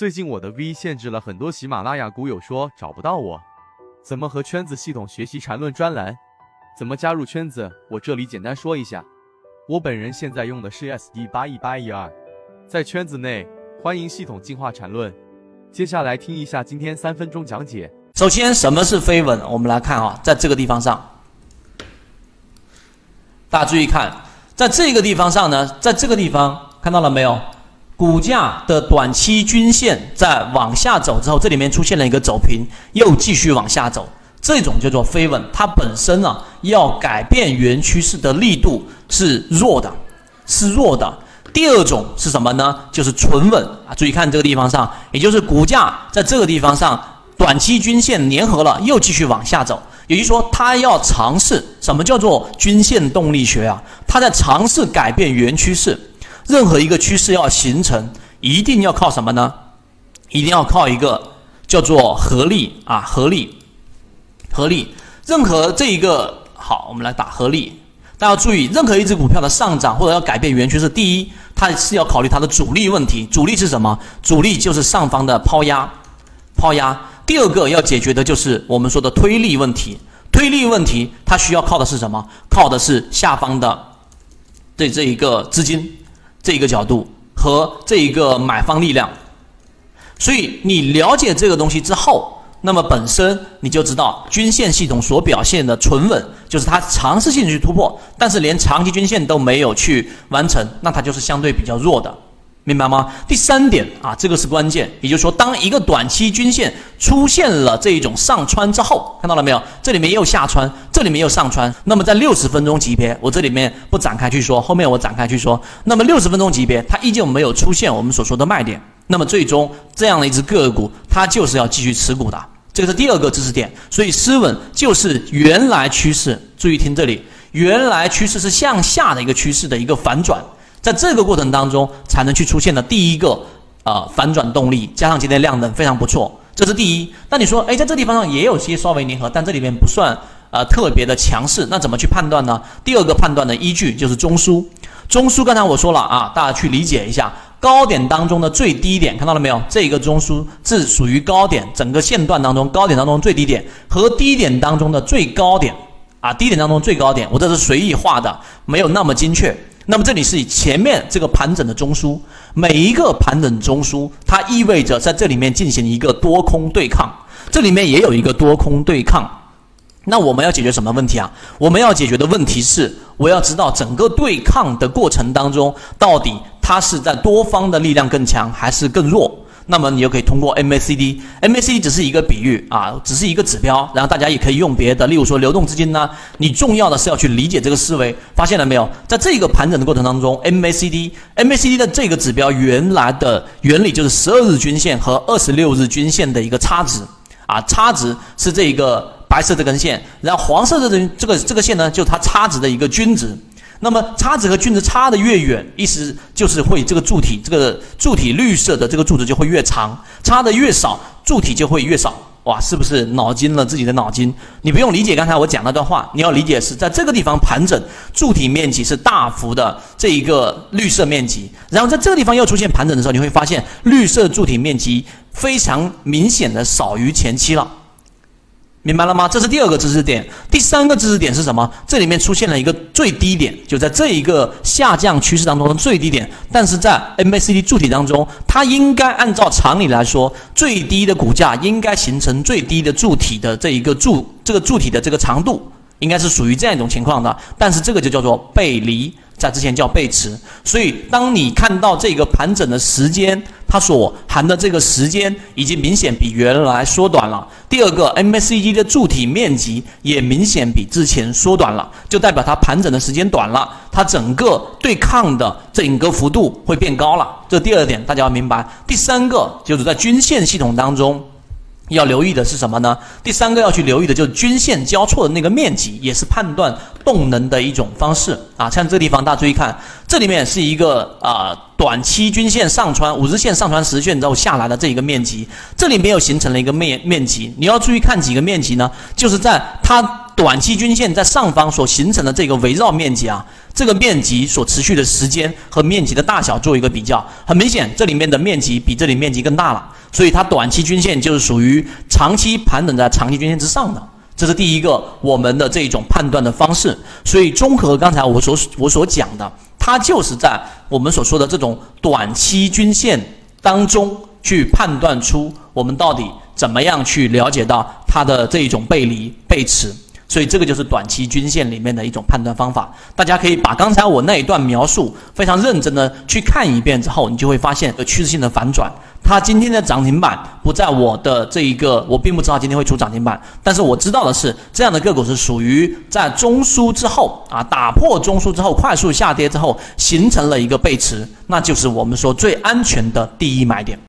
最近我的 V 限制了很多喜马拉雅股友说找不到我，怎么和圈子系统学习缠论专栏？怎么加入圈子？我这里简单说一下。我本人现在用的是 SD 八一八一二，在圈子内欢迎系统进化缠论。接下来听一下今天三分钟讲解。首先，什么是飞稳？我们来看啊，在这个地方上，大家注意看，在这个地方上呢，在这个地方看到了没有？股价的短期均线在往下走之后，这里面出现了一个走平，又继续往下走，这种叫做飞稳。它本身啊，要改变原趋势的力度是弱的，是弱的。第二种是什么呢？就是纯稳啊！注意看这个地方上，也就是股价在这个地方上，短期均线粘合了，又继续往下走。也就是说，它要尝试什么叫做均线动力学啊？它在尝试改变原趋势。任何一个趋势要形成，一定要靠什么呢？一定要靠一个叫做合力啊，合力，合力。任何这一个好，我们来打合力。大家注意，任何一只股票的上涨或者要改变原趋势，第一，它是要考虑它的主力问题。主力是什么？主力就是上方的抛压，抛压。第二个要解决的就是我们说的推力问题。推力问题，它需要靠的是什么？靠的是下方的对这一个资金。这一个角度和这一个买方力量，所以你了解这个东西之后，那么本身你就知道均线系统所表现的存稳，就是它尝试性去突破，但是连长期均线都没有去完成，那它就是相对比较弱的。明白吗？第三点啊，这个是关键，也就是说，当一个短期均线出现了这一种上穿之后，看到了没有？这里面又下穿，这里面又上穿。那么在六十分钟级别，我这里面不展开去说，后面我展开去说。那么六十分钟级别，它依旧没有出现我们所说的卖点。那么最终这样的一只个股，它就是要继续持股的。这个是第二个知识点。所以失稳就是原来趋势，注意听这里，原来趋势是向下的一个趋势的一个反转。在这个过程当中，才能去出现的第一个呃反转动力，加上今天量能非常不错，这是第一。那你说，哎，在这地方上也有些稍微粘合，但这里面不算呃特别的强势，那怎么去判断呢？第二个判断的依据就是中枢。中枢刚才我说了啊，大家去理解一下，高点当中的最低点，看到了没有？这个中枢是属于高点，整个线段当中高点当中最低点和低点当中的最高点啊，低点当中最高点，我这是随意画的，没有那么精确。那么这里是以前面这个盘整的中枢，每一个盘整中枢，它意味着在这里面进行一个多空对抗，这里面也有一个多空对抗。那我们要解决什么问题啊？我们要解决的问题是，我要知道整个对抗的过程当中，到底它是在多方的力量更强还是更弱？那么你就可以通过 MACD，MACD 只是一个比喻啊，只是一个指标，然后大家也可以用别的，例如说流动资金呢。你重要的是要去理解这个思维，发现了没有？在这个盘整的过程当中，MACD，MACD 的这个指标原来的原理就是十二日均线和二十六日均线的一个差值啊，差值是这一个白色这根线，然后黄色的这这个这个线呢，就是它差值的一个均值。那么差值和均值差的越远，意思就是会这个柱体，这个柱体绿色的这个柱子就会越长；差的越少，柱体就会越少。哇，是不是脑筋了自己的脑筋？你不用理解刚才我讲那段话，你要理解是在这个地方盘整，柱体面积是大幅的这一个绿色面积，然后在这个地方又出现盘整的时候，你会发现绿色柱体面积非常明显的少于前期了。明白了吗？这是第二个知识点。第三个知识点是什么？这里面出现了一个最低点，就在这一个下降趋势当中的最低点。但是在 MACD 柱体当中，它应该按照常理来说，最低的股价应该形成最低的柱体的这一个柱，这个柱体的这个长度应该是属于这样一种情况的。但是这个就叫做背离。在之前叫背驰，所以当你看到这个盘整的时间，它所含的这个时间已经明显比原来缩短了。第二个，MACD 的柱体面积也明显比之前缩短了，就代表它盘整的时间短了，它整个对抗的整个幅度会变高了。这第二点大家要明白。第三个就是在均线系统当中。要留意的是什么呢？第三个要去留意的就是均线交错的那个面积，也是判断动能的一种方式啊。像这个地方，大家注意看，这里面是一个啊短期均线上穿五日线上穿十线之后下来的这一个面积，这里面又形成了一个面面积。你要注意看几个面积呢？就是在它。短期均线在上方所形成的这个围绕面积啊，这个面积所持续的时间和面积的大小做一个比较，很明显，这里面的面积比这里面积更大了，所以它短期均线就是属于长期盘整在长期均线之上的。这是第一个我们的这一种判断的方式，所以综合刚才我所我所讲的，它就是在我们所说的这种短期均线当中去判断出我们到底怎么样去了解到它的这一种背离背驰。所以这个就是短期均线里面的一种判断方法，大家可以把刚才我那一段描述非常认真的去看一遍之后，你就会发现有趋势性的反转。它今天的涨停板不在我的这一个，我并不知道今天会出涨停板，但是我知道的是，这样的个股是属于在中枢之后啊，打破中枢之后快速下跌之后形成了一个背驰，那就是我们说最安全的第一买点。